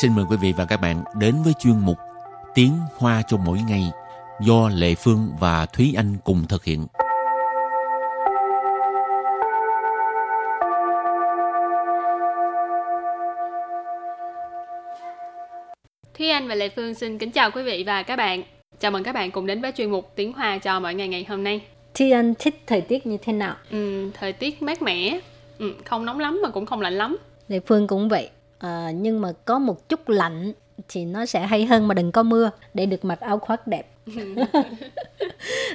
xin mời quý vị và các bạn đến với chuyên mục Tiếng Hoa cho mỗi ngày do Lệ Phương và Thúy Anh cùng thực hiện. Thúy Anh và Lệ Phương xin kính chào quý vị và các bạn. Chào mừng các bạn cùng đến với chuyên mục Tiếng Hoa cho mỗi ngày ngày hôm nay. Thi Anh thích thời tiết như thế nào? Ừ, thời tiết mát mẻ, ừ, không nóng lắm mà cũng không lạnh lắm. Lệ Phương cũng vậy à, nhưng mà có một chút lạnh thì nó sẽ hay hơn mà đừng có mưa để được mặc áo khoác đẹp.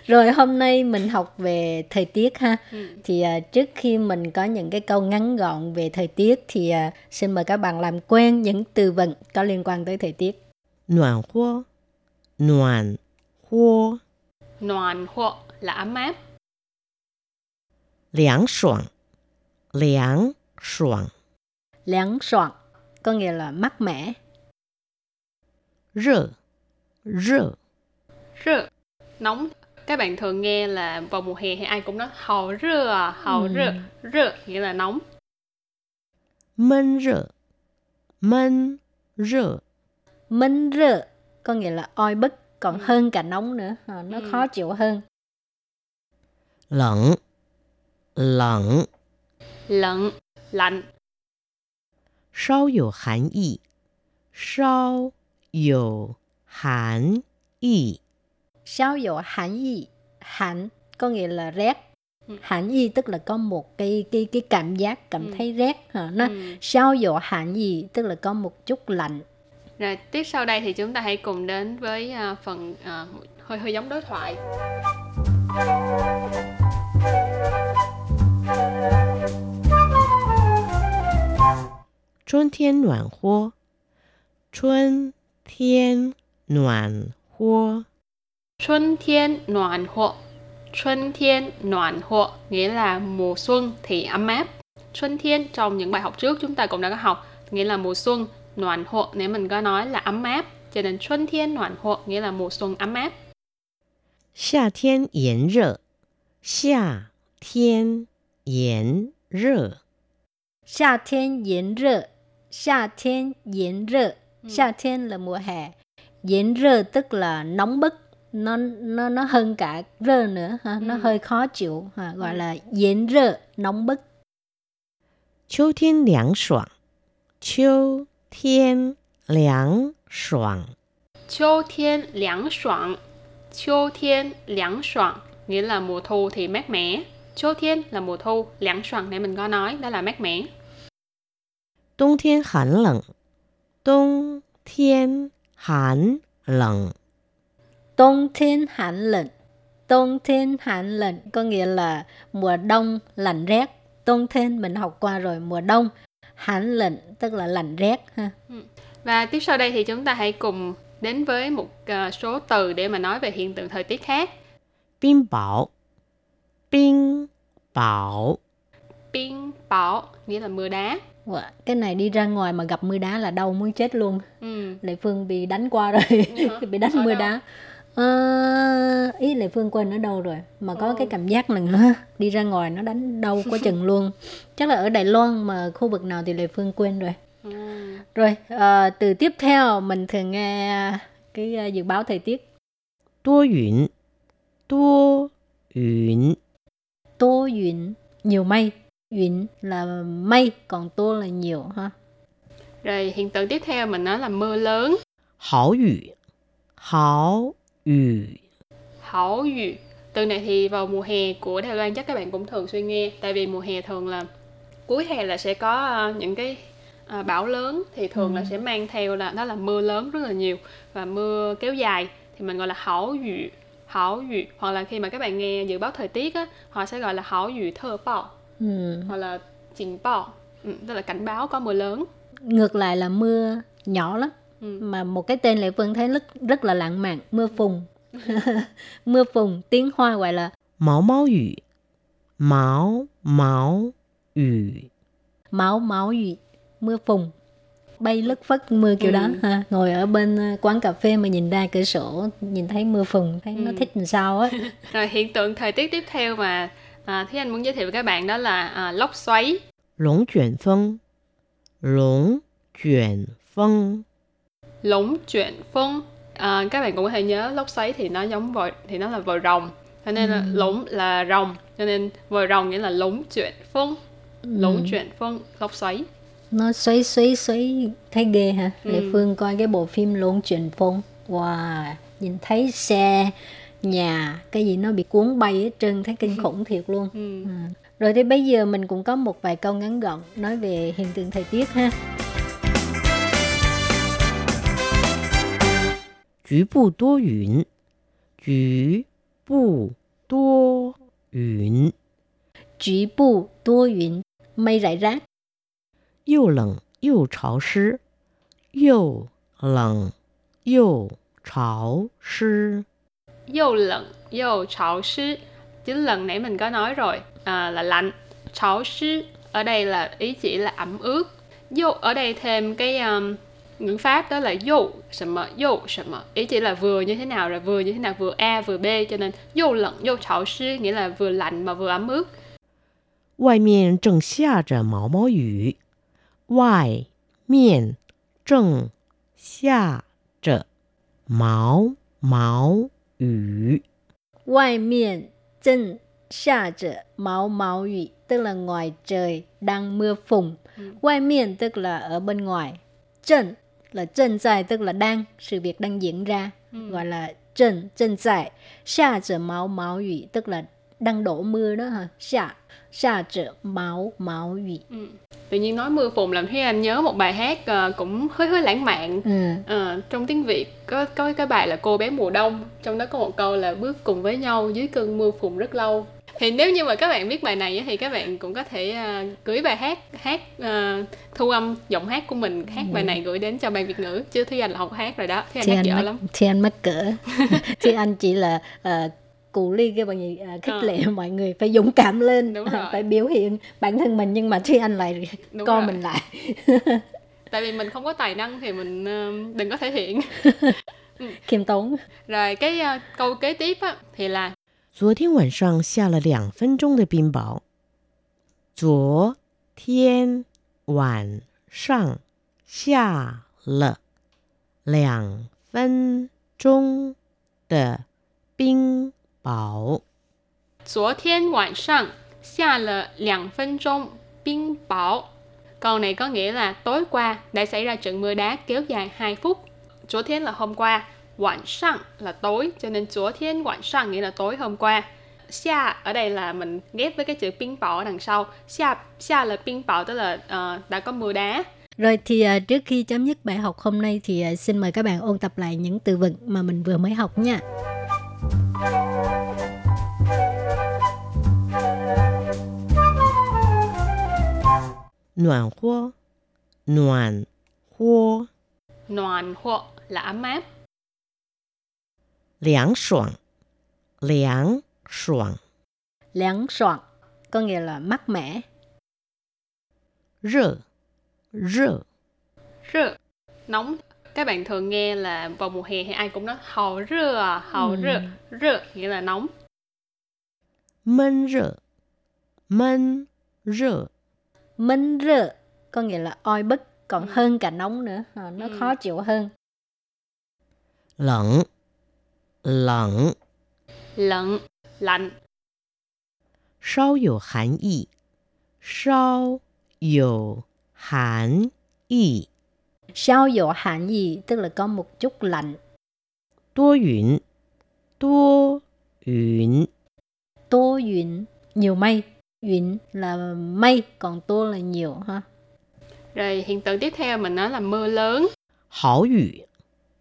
Rồi hôm nay mình học về thời tiết ha. Ừ. thì à, trước khi mình có những cái câu ngắn gọn về thời tiết thì à, xin mời các bạn làm quen những từ vựng có liên quan tới thời tiết. Noạn hua noạn hua noạn hua là ấm áp. Liáng soảng liáng soảng liáng soảng có nghĩa là mát mẻ. Rơ, rơ. Rơ, nóng. Các bạn thường nghe là vào mùa hè thì ai cũng nói hào rơ à, hào ừ. rơ. Rơ nghĩa là nóng. Mân rơ, mân rơ. Mân rơ có nghĩa là oi bức còn ừ. hơn cả nóng nữa à, nó ừ. khó chịu hơn lạnh lạnh lạnh lạnh 稍有寒意，稍有寒意， sao dụ hẳn y hẳn có nghĩa là rét Ừ. hẳn y tức là có một cái cái cái cảm giác cảm Ừ. thấy rét hả nó Ừ. sao dụ hẳn y tức là có một chút lạnh Rồi tiếp sau đây thì chúng ta hãy cùng đến với à, phần à, hơi hơi giống đối thoại. 春天暖和，春天暖和， Xuân thiên noàn hộ Xuân thiên noàn hộ nghĩa là mùa xuân thì ấm áp. Xuân thiên trong những bài học trước chúng ta cũng đã có học nghĩa là mùa xuân noàn hộ nếu mình có nói là ấm áp cho nên xuân thiên noàn hộ nghĩa là mùa xuân ấm áp. 夏天炎热，夏天炎热， 夏天炎热 夏天炎热Ừ.夏天 là mùa hè炎热 tức là nóng bức nó nó nó hơn cả rơ nữa ha nó Ừ. hơi khó chịu ha gọi Ừ. là炎热 nóng bức 秋天凉爽，秋天凉爽， 秋thiên凉爽秋thiên凉爽nghĩa là mùa thu thì mát mẻ.秋thiên là mùa thu,凉爽để mình có nói đó là mát mẻ. 冬天寒冷，冬天寒冷， Đông thiên hạn lệnh Đông thiên hạn lệnh có nghĩa là mùa đông lạnh rét. Đông thiên mình học qua rồi, mùa đông. Hạn lệnh tức là lạnh rét ha. Và tiếp sau đây thì chúng ta hãy cùng đến với một ờ, số từ để mà nói về hiện tượng thời tiết khác. 冰雹，冰雹， Ping bão nghĩa là mưa đá. Wow. Cái này đi ra ngoài mà gặp mưa đá là đau muốn chết luôn. Ừ. Lệ Phương bị đánh qua rồi, ừ bị đánh ở mưa đâu? đá. À, ý Lệ Phương quên ở đâu rồi mà có ừ. cái cảm giác là nữa đi ra ngoài nó đánh đau quá chừng luôn. Chắc là ở Đài Loan mà khu vực nào thì Lệ Phương quên rồi. Ừ. Rồi à, từ tiếp theo mình thường nghe cái ờ, dự báo thời tiết. Tua yun, tua yun, tua yun nhiều mây Yến là mây, còn tô là nhiều ha. Rồi hiện tượng tiếp theo mình nói là mưa lớn. Hảo yu. Hảo yu. Hảo yu. Từ này thì vào mùa hè của Đài Loan chắc các bạn cũng thường xuyên nghe. Tại vì mùa hè thường là cuối hè là sẽ có ờ, những cái ờ, bão lớn thì thường ừ. là sẽ mang theo là đó là mưa lớn rất là nhiều và mưa kéo dài thì mình gọi là hảo dự hảo dự hoặc là khi mà các bạn nghe dự báo thời tiết á họ sẽ gọi là hảo dự thơ bão ừ. hoặc là trình bạo. Ừ, tức là cảnh báo có mưa lớn. ngược lại là mưa nhỏ lắm Ừ. mà một cái tên Lệ Phương thấy rất rất là lãng mạn mưa phùn mưa phùn tiếng Hoa gọi là 毛毛雨，毛毛雨， máu máu gì mưa phùn bay lất phất mưa kiểu đó Ừ. ha ngồi ở bên ờ, quán cà phê mà nhìn ra cửa sổ nhìn thấy mưa phùn thấy nó Ừ. thích làm sao á Rồi hiện tượng thời tiết tiếp theo mà À, Thế Anh muốn giới thiệu với các bạn đó là à, lốc xoáy. Lũng chuyển phong. Lũng chuyển phong. Lũng chuyển phong. À, các bạn cũng có thể nhớ lốc xoáy thì nó giống vòi thì nó là vòi rồng. Cho nên là lũng là rồng, cho nên vòi rồng nghĩa là lũng chuyển phong. Lũng chuyển phong, lốc xoáy nó xoáy xoáy xoáy thấy ghê hả? ừ. Lệ Phương coi cái bộ phim Lộn chuyển Phong Wow nhìn thấy xe nhà cái gì nó bị cuốn bay hết trơn thấy kinh khủng thiệt luôn. Ừ. Ừ. rồi thì bây giờ mình cũng có một vài câu ngắn gọn nói về hiện tượng thời tiết ha. Chú bù tố yun Chú bù tố yun Chú bù tố yun Mây rải rác. Yêu lạnh, yêu trào sư. Yêu lạnh, yêu trào sư Dâu lận, dâu chảo sư Chính lần nãy mình có nói rồi à, là lạnh Chảo sư ở đây là ý chỉ là ẩm ướt Dâu ở đây thêm cái um, ngữ pháp đó là dâu sầm mờ dâu sầm mờ ý chỉ là vừa như thế nào rồi vừa như thế nào vừa a vừa b cho nên dâu lận dâu chảo sư nghĩa là vừa lạnh mà vừa ẩm ướt 外面正下着毛毛雨，外面正下着毛毛 雨。 ngoài miền chân xa着毛毛雨 tức là ngoài trời đang mưa phùn Ừ. ngoài miền tức là ở bên ngoài chân là chân dài tức là đang sự việc đang diễn ra Ừ. gọi là chân chân dài xa trở máu máu雨 tức là đang đổ mưa đó hả xa xa trở máu máu雨 ừ. tự nhiên nói mưa phùn làm thấy anh nhớ một bài hát ờ, cũng hơi hơi lãng mạn. Ừ. Ờ, trong tiếng Việt có có cái bài là cô bé mùa đông trong đó có một câu là bước cùng với nhau dưới cơn mưa phùn rất lâu thì nếu như mà các bạn biết bài này thì các bạn cũng có thể ờ, gửi bài hát hát ờ, thu âm giọng hát của mình hát bài này gửi đến cho ban Việt ngữ. Chứ Thúy Anh là học hát rồi đó. Thúy Anh hát dở lắm. Thì anh mắc cỡ thì anh chỉ là uh, cụ ly cái bằng gì à, khích Ờ. lệ mọi người phải dũng cảm lên Đúng à, rồi. phải biểu hiện bản thân mình nhưng mà thì anh lại Đúng co rồi. mình lại tại vì mình không có tài năng thì mình ờ, đừng có thể hiện khiêm tốn rồi cái ờ, câu kế tiếp á, thì là 昨天晚上下了两分钟的冰雹。昨天晚上下了两分钟的冰 雹。 昨天晚上下了两分钟冰雹câu này có nghĩa là tối qua đã xảy ra trận mưa đá kéo dài 2 phút.昨天là hôm qua, 晚上 là tối, cho nên 昨天晚上nghĩa là tối hôm qua. Xia ở đây là mình ghép với cái chữ冰雹ở đằng sau. Xia, xia là冰雹tức là ờ, đã có mưa đá. rồi thì à, trước khi chấm dứt bài học hôm nay thì à, xin mời các bạn ôn tập lại những từ vựng mà mình vừa mới học nha 暖和，暖和， Noàn hoặc là ấm áp. 凉爽，凉爽， 凉爽 có nghĩa là mát mẻ 热，热， Rơ, nóng. Các bạn thường nghe là vào mùa hè thì ai cũng nói hào rơ à, hào Ừ. rơ. Rơ nghĩa là nóng. 闷热，闷热， Minh rơ có nghĩa là oi bức còn ừ. hơn cả nóng nữa, à, nó ừ. khó chịu hơn. Lạnh lạnh lạnh lạnh. Sao có hàn ý. Sao có hàn ý. Sao có hàn ý tức là có một chút lạnh. Đô yun. Đô yun. Đô yun, nhiều mây. Yến là mây, còn tô là nhiều ha. Rồi hiện tượng tiếp theo mình nói là mưa lớn. Hảo yu.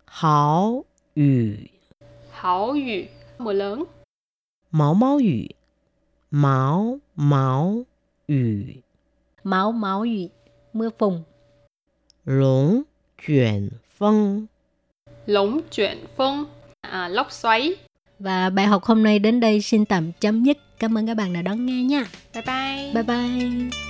Hảo yu. Hảo yu, mưa lớn. Máu máu yu. Máu máu yu. Máu máu yu, mưa phùn. Lũng chuyển phong. Lũng chuyển phong, à, lốc xoáy. Và bài học hôm nay đến đây xin tạm chấm dứt cảm ơn các bạn đã đón nghe nha Bye bye. bye bye